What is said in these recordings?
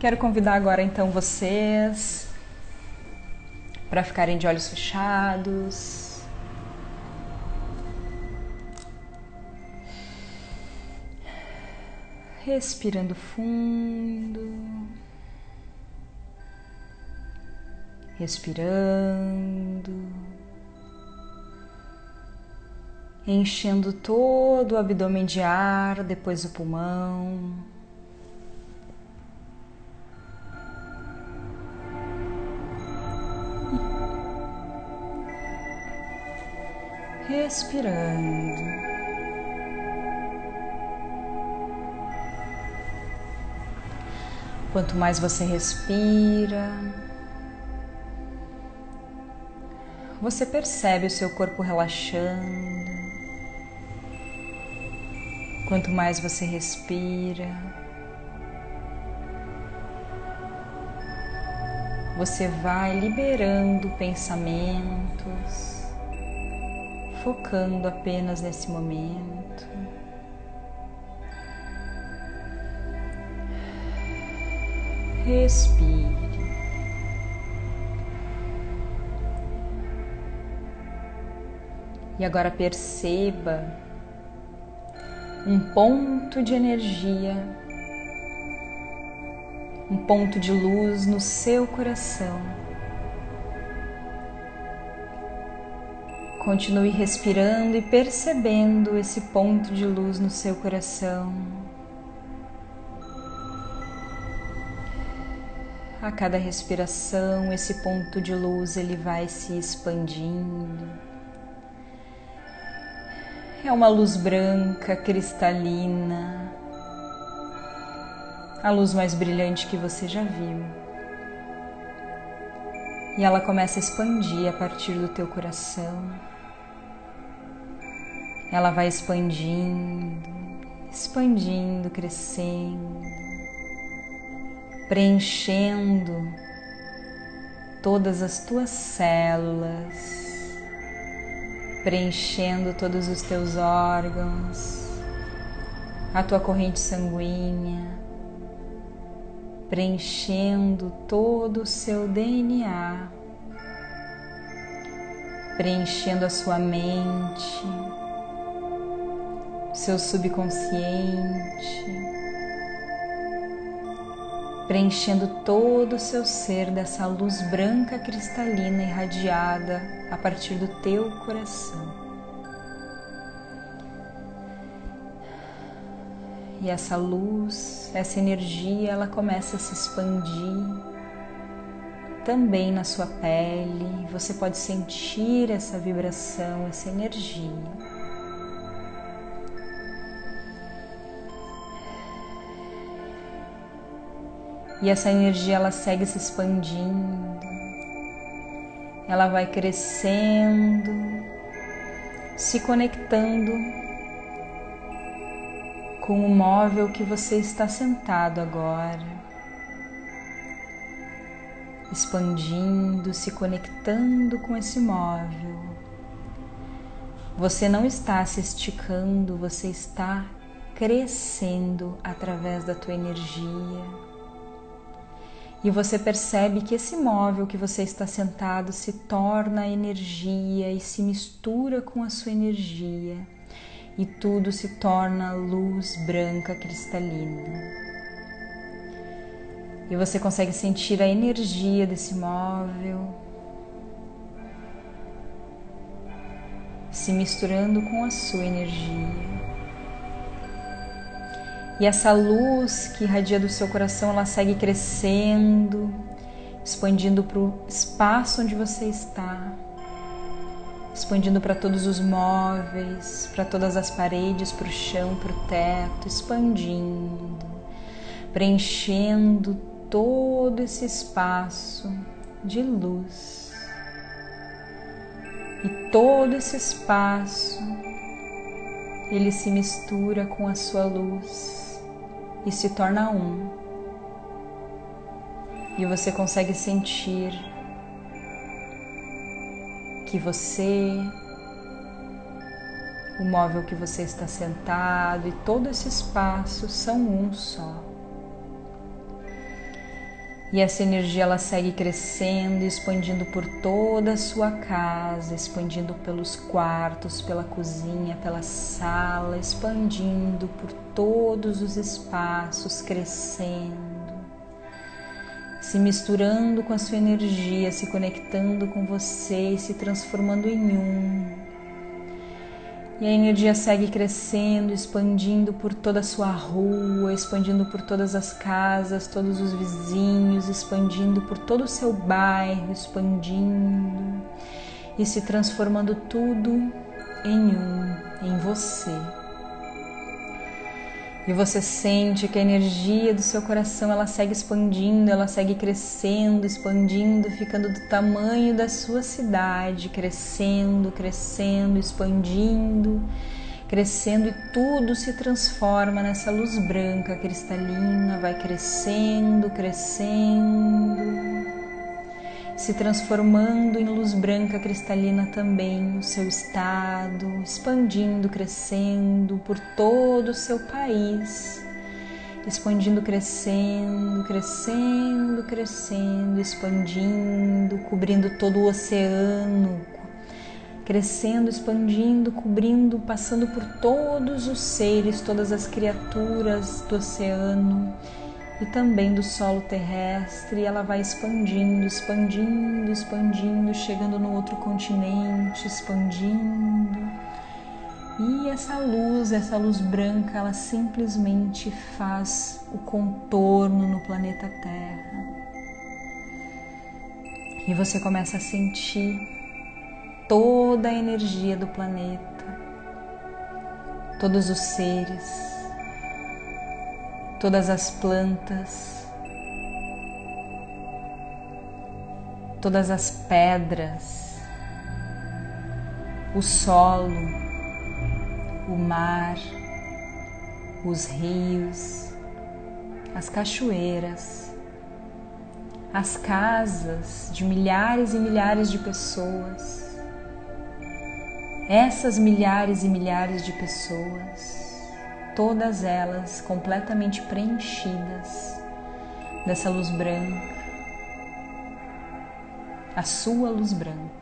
Quero convidar agora então vocês para ficarem de olhos fechados. Respirando fundo. Respirando. Enchendo todo o abdômen de ar, depois o pulmão. Respirando. Quanto mais você respira, você percebe o seu corpo relaxando. Quanto mais você respira, você vai liberando pensamentos focando apenas nesse momento. Respire. E agora perceba um ponto de energia, um ponto de luz no seu coração. Continue respirando e percebendo esse ponto de luz no seu coração. A cada respiração, esse ponto de luz ele vai se expandindo. É uma luz branca, cristalina, a luz mais brilhante que você já viu. E ela começa a expandir a partir do teu coração ela vai expandindo, expandindo, crescendo, preenchendo todas as tuas células, preenchendo todos os teus órgãos, a tua corrente sanguínea, preenchendo todo o seu DNA, preenchendo a sua mente seu subconsciente, preenchendo todo o seu ser dessa luz branca cristalina irradiada a partir do teu coração. E essa luz, essa energia, ela começa a se expandir também na sua pele. Você pode sentir essa vibração, essa energia. E essa energia ela segue se expandindo. Ela vai crescendo, se conectando com o móvel que você está sentado agora. Expandindo, se conectando com esse móvel. Você não está se esticando, você está crescendo através da tua energia e você percebe que esse móvel que você está sentado se torna energia e se mistura com a sua energia, e tudo se torna luz branca cristalina. E você consegue sentir a energia desse móvel se misturando com a sua energia. E essa luz que irradia do seu coração, ela segue crescendo, expandindo para o espaço onde você está, expandindo para todos os móveis, para todas as paredes, para o chão, para o teto, expandindo, preenchendo todo esse espaço de luz. E todo esse espaço ele se mistura com a sua luz e se torna um. E você consegue sentir que você, o móvel que você está sentado e todo esse espaço são um só. E essa energia ela segue crescendo, expandindo por toda a sua casa, expandindo pelos quartos, pela cozinha, pela sala, expandindo por todos os espaços, crescendo, se misturando com a sua energia, se conectando com você e se transformando em um. E a energia segue crescendo, expandindo por toda a sua rua, expandindo por todas as casas, todos os vizinhos, expandindo por todo o seu bairro, expandindo e se transformando tudo em um, em você. E você sente que a energia do seu coração ela segue expandindo, ela segue crescendo, expandindo, ficando do tamanho da sua cidade, crescendo, crescendo, expandindo, crescendo e tudo se transforma nessa luz branca cristalina, vai crescendo, crescendo se transformando em luz branca cristalina também o seu estado, expandindo, crescendo por todo o seu país, expandindo, crescendo, crescendo, crescendo, expandindo, cobrindo todo o oceano, crescendo, expandindo, cobrindo, passando por todos os seres, todas as criaturas do oceano e também do solo terrestre, ela vai expandindo, expandindo, expandindo, chegando no outro continente, expandindo. E essa luz, essa luz branca, ela simplesmente faz o contorno no planeta Terra. E você começa a sentir toda a energia do planeta, todos os seres, todas as plantas, todas as pedras, o solo, o mar, os rios, as cachoeiras, as casas de milhares e milhares de pessoas. Essas milhares e milhares de pessoas todas elas completamente preenchidas dessa luz branca, a sua luz branca.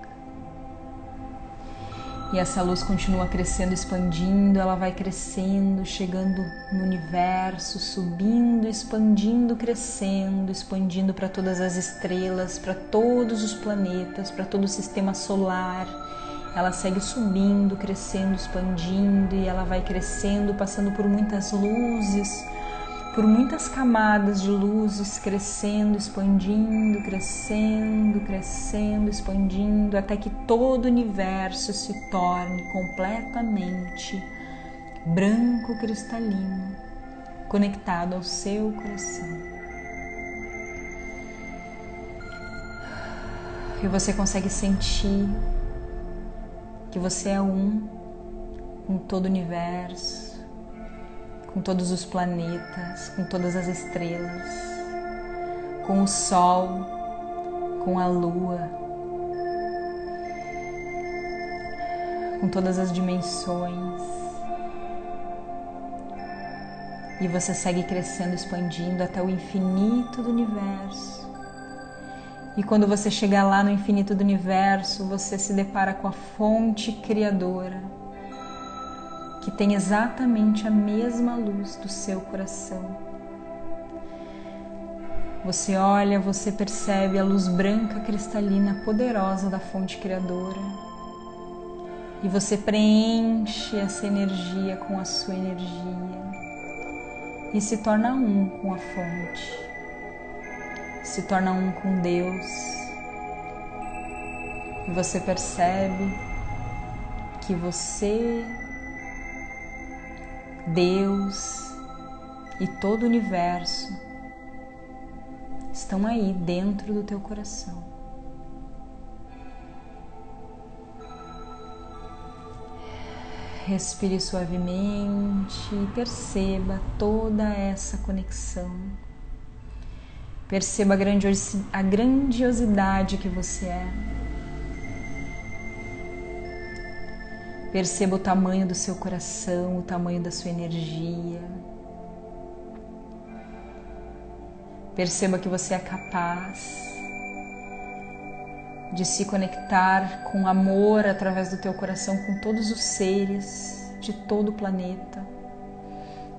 E essa luz continua crescendo, expandindo, ela vai crescendo, chegando no universo, subindo, expandindo, crescendo, expandindo para todas as estrelas, para todos os planetas, para todo o sistema solar ela segue subindo, crescendo, expandindo e ela vai crescendo, passando por muitas luzes, por muitas camadas de luzes, crescendo, expandindo, crescendo, crescendo, expandindo, até que todo o universo se torne completamente branco cristalino, conectado ao seu coração. E você consegue sentir que você é um com todo o universo, com todos os planetas, com todas as estrelas, com o Sol, com a Lua, com todas as dimensões. E você segue crescendo, expandindo até o infinito do universo e quando você chegar lá no infinito do universo, você se depara com a fonte criadora, que tem exatamente a mesma luz do seu coração. Você olha, você percebe a luz branca cristalina poderosa da fonte criadora. E você preenche essa energia com a sua energia e se torna um com a fonte se torna um com Deus. E você percebe que você, Deus e todo o universo estão aí dentro do teu coração. Respire suavemente e perceba toda essa conexão Perceba a grandiosidade que você é. Perceba o tamanho do seu coração, o tamanho da sua energia. Perceba que você é capaz de se conectar com amor através do teu coração com todos os seres de todo o planeta,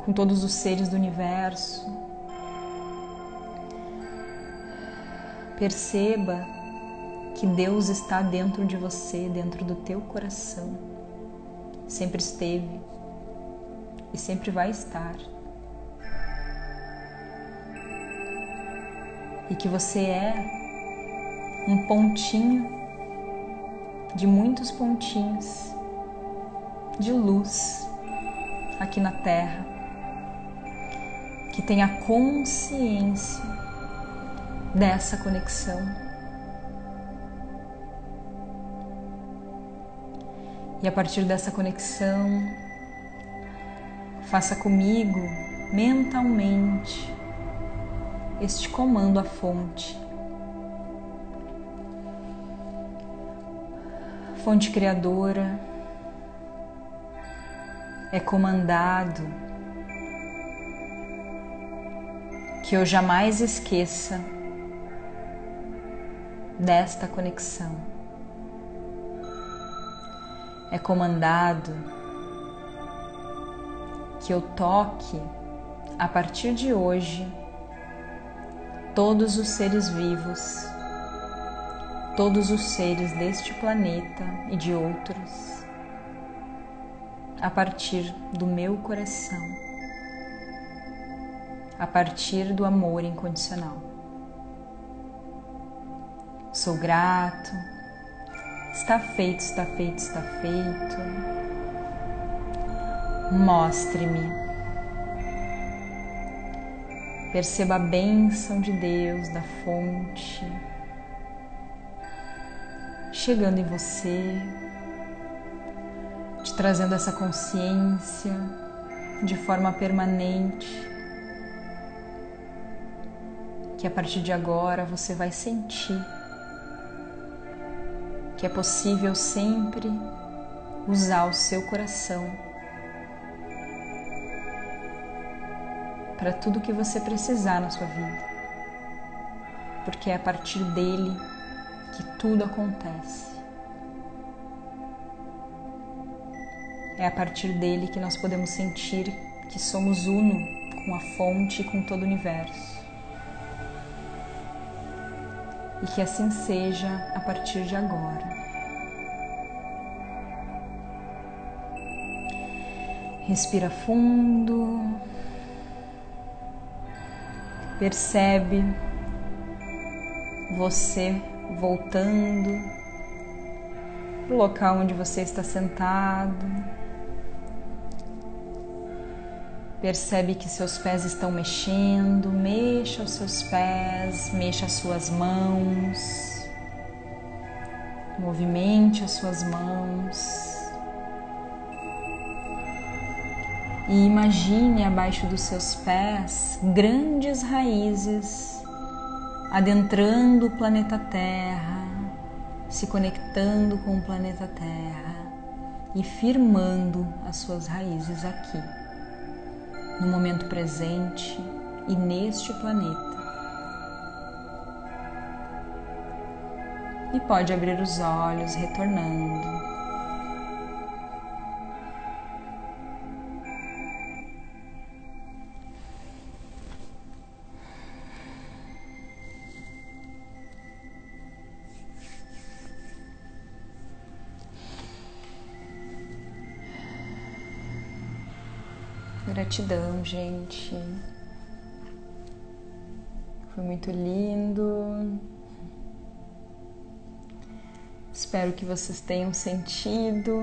com todos os seres do universo. Perceba que Deus está dentro de você, dentro do teu coração. Sempre esteve e sempre vai estar. E que você é um pontinho de muitos pontinhos de luz aqui na Terra, que tem a consciência dessa conexão. E a partir dessa conexão, faça comigo mentalmente este comando à fonte. Fonte criadora é comandado que eu jamais esqueça desta conexão. É comandado que eu toque a partir de hoje todos os seres vivos, todos os seres deste planeta e de outros, a partir do meu coração, a partir do amor incondicional. Sou grato, está feito, está feito, está feito. Mostre-me Perceba a bênção de Deus da fonte chegando em você, te trazendo essa consciência de forma permanente. Que a partir de agora você vai sentir que é possível sempre usar o seu coração para tudo que você precisar na sua vida. Porque é a partir dele que tudo acontece. É a partir dele que nós podemos sentir que somos uno com a fonte e com todo o universo. E que assim seja a partir de agora. Respira fundo percebe você voltando para o local onde você está sentado. Percebe que seus pés estão mexendo, mexa os seus pés, mexa as suas mãos, movimente as suas mãos. e imagine abaixo dos seus pés grandes raízes adentrando o planeta Terra, se conectando com o planeta Terra e firmando as suas raízes aqui, no momento presente e neste planeta. E pode abrir os olhos retornando Gratidão, gente. Foi muito lindo. Espero que vocês tenham sentido.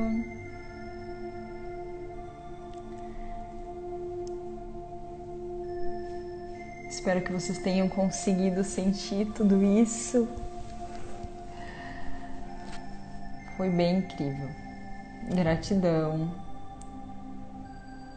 Espero que vocês tenham conseguido sentir tudo isso. Foi bem incrível. Gratidão.